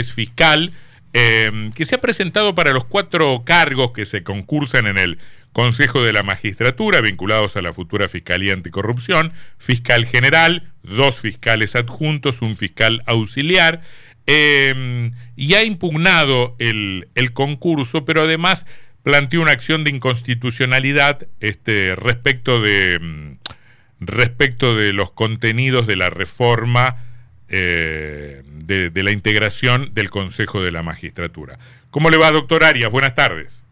es fiscal, eh, que se ha presentado para los cuatro cargos que se concursan en el Consejo de la Magistratura vinculados a la futura Fiscalía Anticorrupción, fiscal general, dos fiscales adjuntos, un fiscal auxiliar, eh, y ha impugnado el, concurso, pero además planteó una acción de inconstitucionalidad este, respecto, de, respecto de los contenidos de la reforma eh, de, de, la integración del Consejo de la Magistratura. ¿Cómo le va, doctor Arias? Buenas tardes.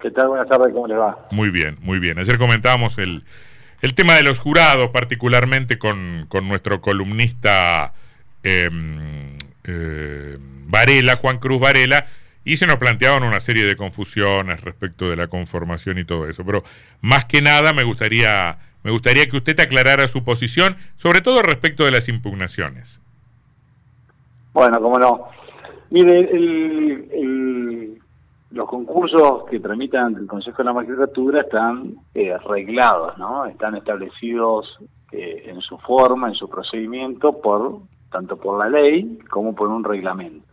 ¿Qué tal? Buenas tardes, ¿cómo le va? Muy bien, muy bien. Ayer comentábamos el, el tema de los jurados, particularmente con, con nuestro columnista eh, eh, Varela, Juan Cruz Varela, y se nos planteaban una serie de confusiones respecto de la conformación y todo eso. Pero más que nada me gustaría me gustaría que usted aclarara su posición, sobre todo respecto de las impugnaciones. Bueno, como no. Mire, el, los concursos que tramitan el Consejo de la Magistratura están eh, reglados, ¿no? Están establecidos eh, en su forma, en su procedimiento, por tanto por la ley como por un reglamento.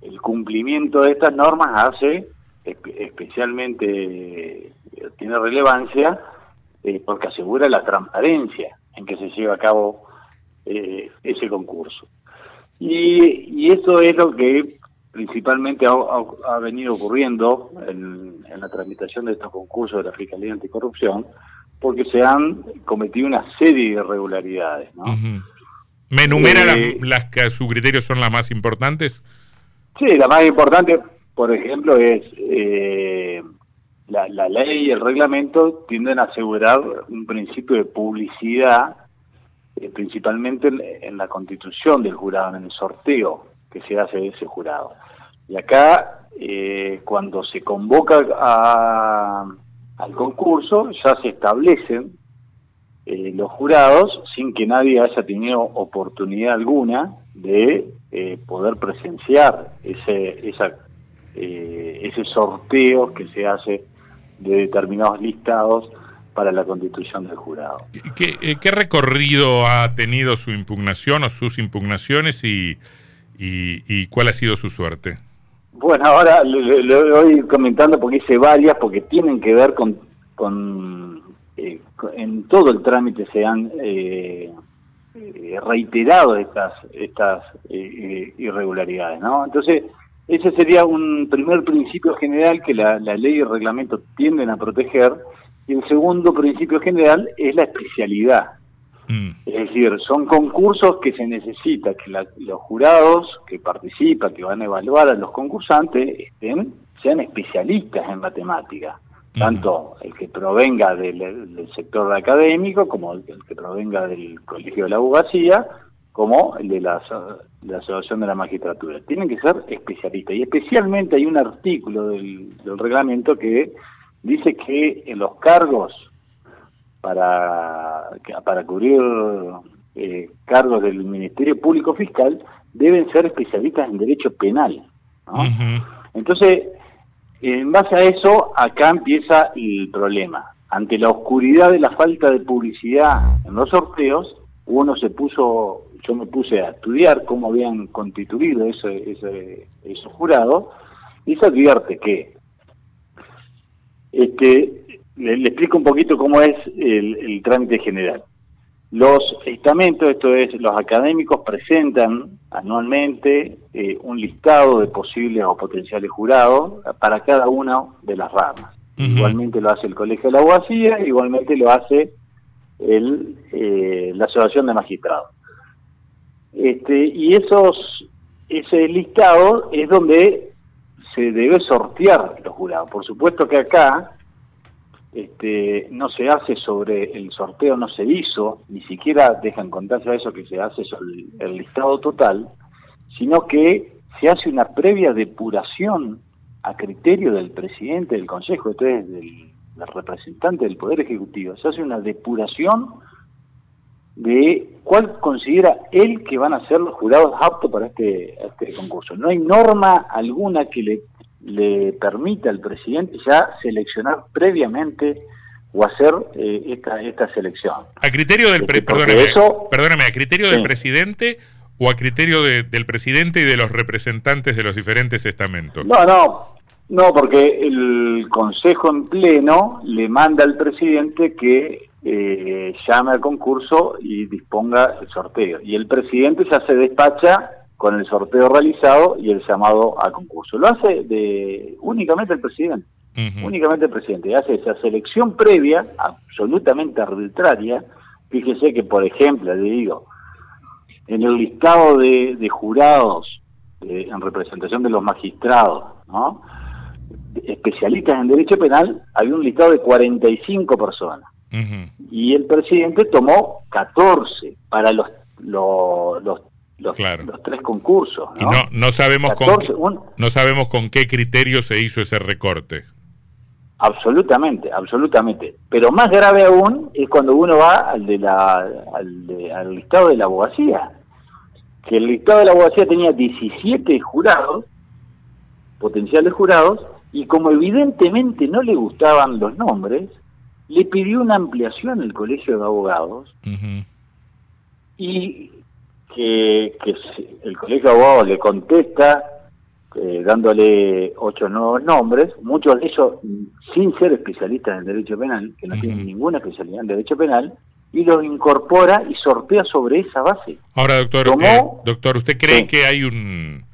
El cumplimiento de estas normas hace especialmente, tiene relevancia eh, porque asegura la transparencia en que se lleva a cabo eh, ese concurso. Y, y, eso es lo que principalmente ha, ha, ha venido ocurriendo en, en, la tramitación de estos concursos de la Fiscalía Anticorrupción, porque se han cometido una serie de irregularidades. ¿no? Uh -huh. ¿Me enumera eh, las, las, que a su criterio son las más importantes? Sí, la más importante, por ejemplo, es eh, la, ley y el reglamento tienden a asegurar un principio de publicidad, eh, principalmente en, la constitución del jurado, en el sorteo que se hace de ese jurado. Y acá, eh, cuando se convoca a, al concurso, ya se establecen eh, los jurados sin que nadie haya tenido oportunidad alguna de eh, poder presenciar ese, esa, ese sorteo que se hace de determinados listados para la constitución del jurado. ¿Qué, eh, ¿Qué, recorrido ha tenido su impugnación o sus impugnaciones y, y, y cuál ha sido su suerte? Bueno, ahora lo, lo, voy comentando porque hice varias, porque tienen que ver con, con eh, en todo el trámite se han eh, reiterado estas estas eh, irregularidades, ¿no? Entonces, ese sería un primer principio general que la, la, ley y el reglamento tienden a proteger. Y el segundo principio general es la especialidad. Mm. Es decir, son concursos que se necesita que la, los jurados que participan, que van a evaluar a los concursantes, estén, sean especialistas en matemática. Mm. Tanto el que provenga del, del, sector académico como el, que provenga del colegio de la abogacía como el de la, de la Asociación de la Magistratura. Tienen que ser especialistas. Y especialmente hay un artículo del, del reglamento que dice que en los cargos para, para cubrir eh, cargos del Ministerio Público Fiscal deben ser especialistas en derecho penal. ¿no? Uh -huh. Entonces, en base a eso, acá empieza el problema. Ante la oscuridad de la falta de publicidad en los sorteos, uno se puso yo me puse a estudiar cómo habían constituido ese, ese, ese jurado y se advierte que este le, le, explico un poquito cómo es el, el, trámite general. Los estamentos, esto es, los académicos presentan anualmente eh, un listado de posibles o potenciales jurados para cada una de las ramas. Uh -huh. Igualmente lo hace el Colegio de la Abogacía, igualmente lo hace el, eh, la Asociación de Magistrados. Este, y esos ese listado es donde se debe sortear los jurados. Por supuesto que acá este, no se hace sobre el sorteo, no se hizo, ni siquiera dejan contarse a eso que se hace sobre el, listado total, sino que se hace una previa depuración a criterio del presidente del Consejo, entonces del, del representante del Poder Ejecutivo, se hace una depuración de cuál considera él que van a ser los jurados aptos para este, este concurso. No hay norma alguna que le, le permita al presidente ya seleccionar previamente o hacer eh, esta, esta selección. A criterio del pre perdóname, eso, perdóname, a criterio sí. del presidente o a criterio del presidente y de los representantes de los diferentes estamentos? No, no, no, porque el Consejo en pleno le manda al presidente que eh, llame al concurso y disponga el sorteo. Y el presidente ya se despacha con el sorteo realizado y el llamado a concurso. Lo hace de únicamente el presidente. Únicamente el presidente. Hace esa selección previa, absolutamente arbitraria. Fíjese que, por ejemplo, le digo, en el listado de, jurados en representación de los magistrados, ¿no? especialistas en derecho penal, había un listado de 45 personas. Y el presidente tomó 14 para los, los, los, los, tres concursos. ¿no? Y no, no, sabemos con qué, no sabemos con qué criterio se hizo ese recorte. Absolutamente, absolutamente. Pero más grave aún es cuando uno va al, de la, al, al listado de la abogacía. Que el listado de la abogacía tenía 17 jurados, potenciales jurados, y como evidentemente no le gustaban los nombres, le pidió una ampliación el Colegio de Abogados y que, el Colegio de Abogados le contesta eh, dándole ocho nuevos nombres, muchos de ellos sin ser especialistas en derecho penal, que no tienen ninguna especialidad en derecho penal, y los incorpora y sortea sobre esa base. Ahora, doctor, eh, doctor ¿usted cree que hay un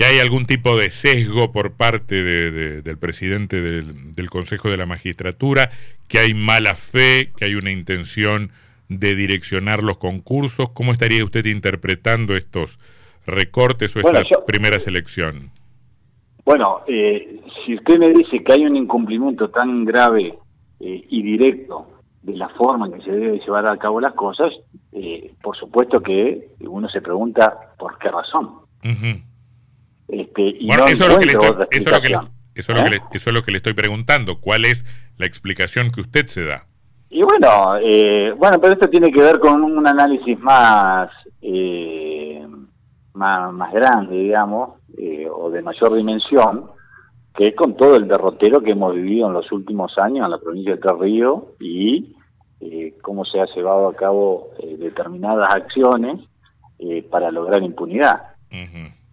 que hay algún tipo de sesgo por parte del presidente del, Consejo de la Magistratura, que hay mala fe, que hay una intención de direccionar los concursos. ¿Cómo estaría usted interpretando estos recortes o esta primera selección? Bueno, eh, si usted me dice que hay un incumplimiento tan grave eh, y directo de la forma en que se debe llevar a cabo las cosas, eh, por supuesto que uno se pregunta por qué razón. Este, bueno, eso, es lo que le estoy, eso, es lo que le, estoy preguntando. ¿Cuál es la explicación que usted se da? Y bueno, eh, bueno, pero esto tiene que ver con un análisis más, eh, más, más, grande, digamos, eh, o de mayor dimensión, que es con todo el derrotero que hemos vivido en los últimos años en la provincia de Río y cómo se ha llevado a cabo determinadas acciones para lograr impunidad.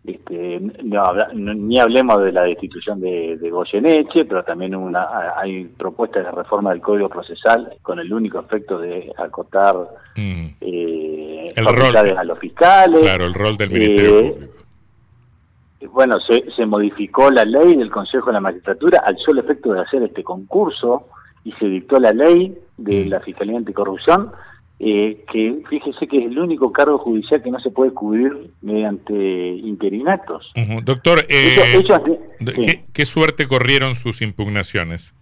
Este, ni hablemos de la destitución de, de Goyeneche, pero también una, hay propuestas de reforma del Código Procesal con el único efecto de acotar mm. eh, el rol, a los fiscales. Claro, el rol del Ministerio eh, Público. Bueno, se, se modificó la ley del Consejo de la Magistratura al solo efecto de hacer este concurso y se dictó la ley de mm. la Fiscalía Anticorrupción eh, que fíjese que es el único cargo judicial que no se puede cubrir mediante interinatos. Doctor, eh, ¿qué, suerte corrieron sus impugnaciones?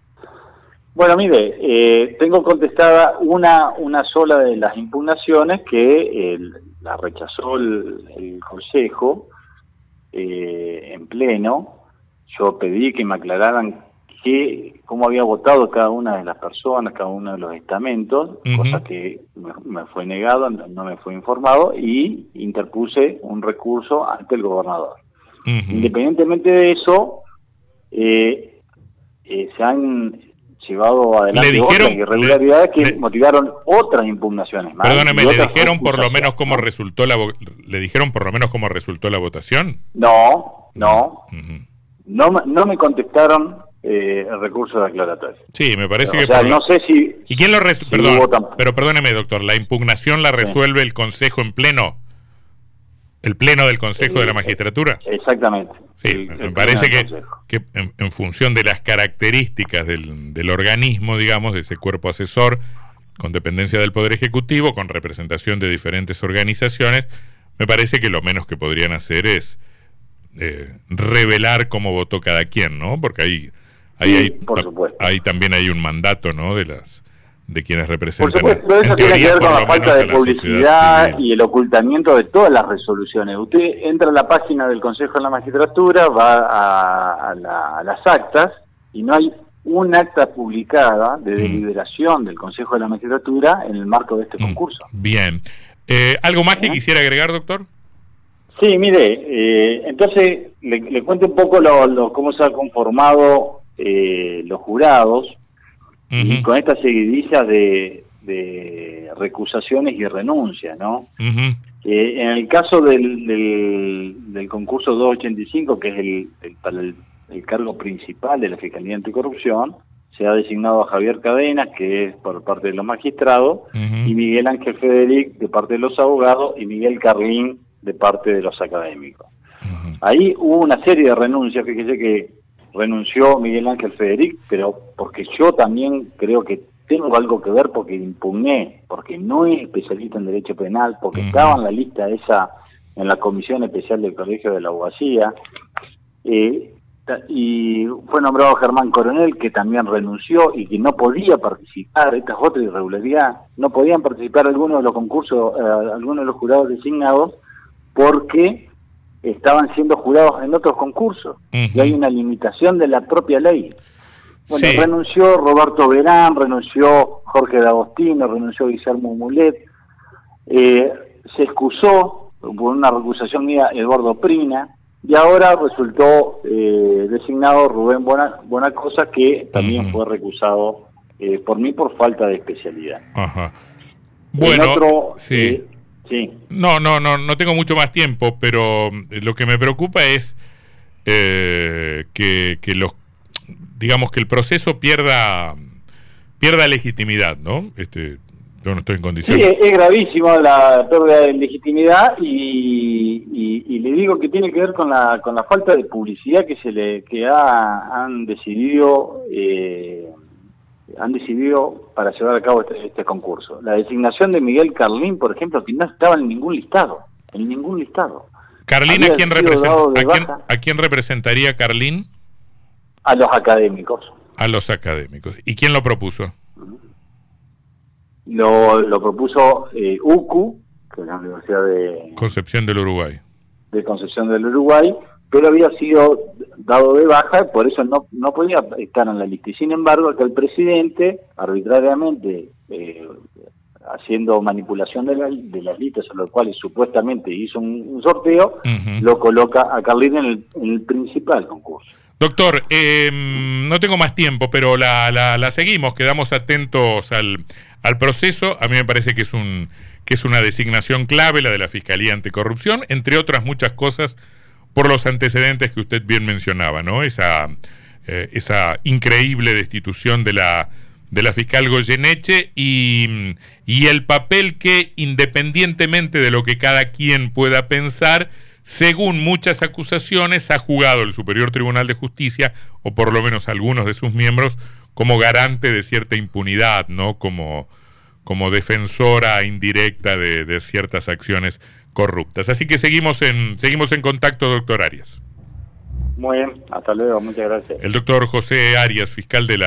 Bueno, mire, eh, tengo contestada una, una sola de las impugnaciones que la rechazó el, el Consejo en pleno. Yo pedí que me aclararan cómo había votado cada una de las personas, cada uno de los estamentos, cosa que me, fue negado, no me fue informado, y interpuse un recurso ante el gobernador. Independientemente de eso, eh, eh, se han llevado adelante otras irregularidades que motivaron otras impugnaciones más. Perdóneme, ¿le dijeron por lo menos cómo resultó la le dijeron por lo menos cómo resultó la votación? No, no. No, no me contestaron eh, el recurso de aclaratorio. Sí, me parece que... no sé si... ¿Y quién lo resuelve? pero perdóneme, doctor, ¿la impugnación la resuelve el Consejo en pleno? ¿El pleno del Consejo de la Magistratura? Exactamente. Sí, me parece que, que en, función de las características del, del organismo, digamos, de ese cuerpo asesor, con dependencia del Poder Ejecutivo, con representación de diferentes organizaciones, me parece que lo menos que podrían hacer es eh, revelar cómo votó cada quien, ¿no? Porque ahí también hay un mandato, ¿no? De las de quienes representan. Por supuesto, eso tiene que ver con la falta de publicidad y el ocultamiento de todas las resoluciones. Usted entra a la página del Consejo de la Magistratura, va a, las actas y no hay un acta publicada de mm. deliberación del Consejo de la Magistratura en el marco de este mm. concurso. Bien. Eh, ¿Algo más que ¿Eh? quisiera agregar, doctor? Sí, mire, eh, entonces le, cuento un poco lo, cómo se ha conformado eh, los jurados y con esta seguidilla de, de, recusaciones y renuncias, ¿no? Eh, en el caso del, del, concurso 285, que es el, para el, cargo principal de la Fiscalía Anticorrupción, se ha designado a Javier Cadenas, que es por parte de los magistrados, y Miguel Ángel Federic de parte de los abogados, y Miguel Carlín de parte de los académicos. Ahí hubo una serie de renuncias, fíjese que renunció Miguel Ángel Federic, pero porque yo también creo que tengo algo que ver porque impugné, porque no es especialista en derecho penal, porque estaba en la lista esa, en la comisión especial del Colegio de la Abogacía, eh, y fue nombrado Germán Coronel, que también renunció y que no podía participar, esta es otra irregularidad, no podían participar algunos de los concursos, eh, algunos de los jurados designados, porque estaban siendo jurados en otros concursos, y hay una limitación de la propia ley. Bueno, renunció Roberto Verán, renunció Jorge D'Agostino, renunció Guillermo Mulet, eh, se excusó por una recusación mía Eduardo Prina, y ahora resultó eh, designado Rubén Bonacosa, que también fue recusado eh, por mí por falta de especialidad. Ajá. Bueno, sí. Sí. No, no, no, no tengo mucho más tiempo, pero lo que me preocupa es que, que los digamos que el proceso pierda pierda legitimidad, ¿no? Este, yo no estoy en condiciones. Sí, es gravísimo la pérdida de legitimidad y, y, le digo que tiene que ver con la con la falta de publicidad que se le que ha, han decidido eh, han decidido para llevar a cabo este, este, concurso. La designación de Miguel Carlín, por ejemplo, que no estaba en ningún listado, en ningún listado. Carlín, ¿a quién, ¿a quién representaría Carlín? A los académicos. A los académicos. ¿Y quién lo propuso? Lo, lo propuso eh, UCU, que es la Universidad de... Concepción del Uruguay. De Concepción del Uruguay, pero había sido dado de baja, por eso no, no podía estar en la lista. Y sin embargo, que el presidente, arbitrariamente, eh, haciendo manipulación de, de, las listas, a lo cual supuestamente hizo un, sorteo, lo coloca a Carlín en el principal concurso. Doctor, em, no tengo más tiempo, pero la, la, seguimos, quedamos atentos al, al, proceso. A mí me parece que es, un, que es una designación clave la de la Fiscalía Anticorrupción, entre otras muchas cosas, por los antecedentes que usted bien mencionaba, ¿no? Esa, eh, increíble destitución de la, de la fiscal Goyeneche y, el papel que, independientemente de lo que cada quien pueda pensar, según muchas acusaciones, ha jugado el Superior Tribunal de Justicia, o por lo menos algunos de sus miembros, como garante de cierta impunidad, ¿no? Como defensora indirecta de, ciertas acciones corruptas. Así que seguimos en, seguimos en contacto, doctor Arias. Muy bien, hasta luego, muchas gracias. El doctor José Arias, fiscal de la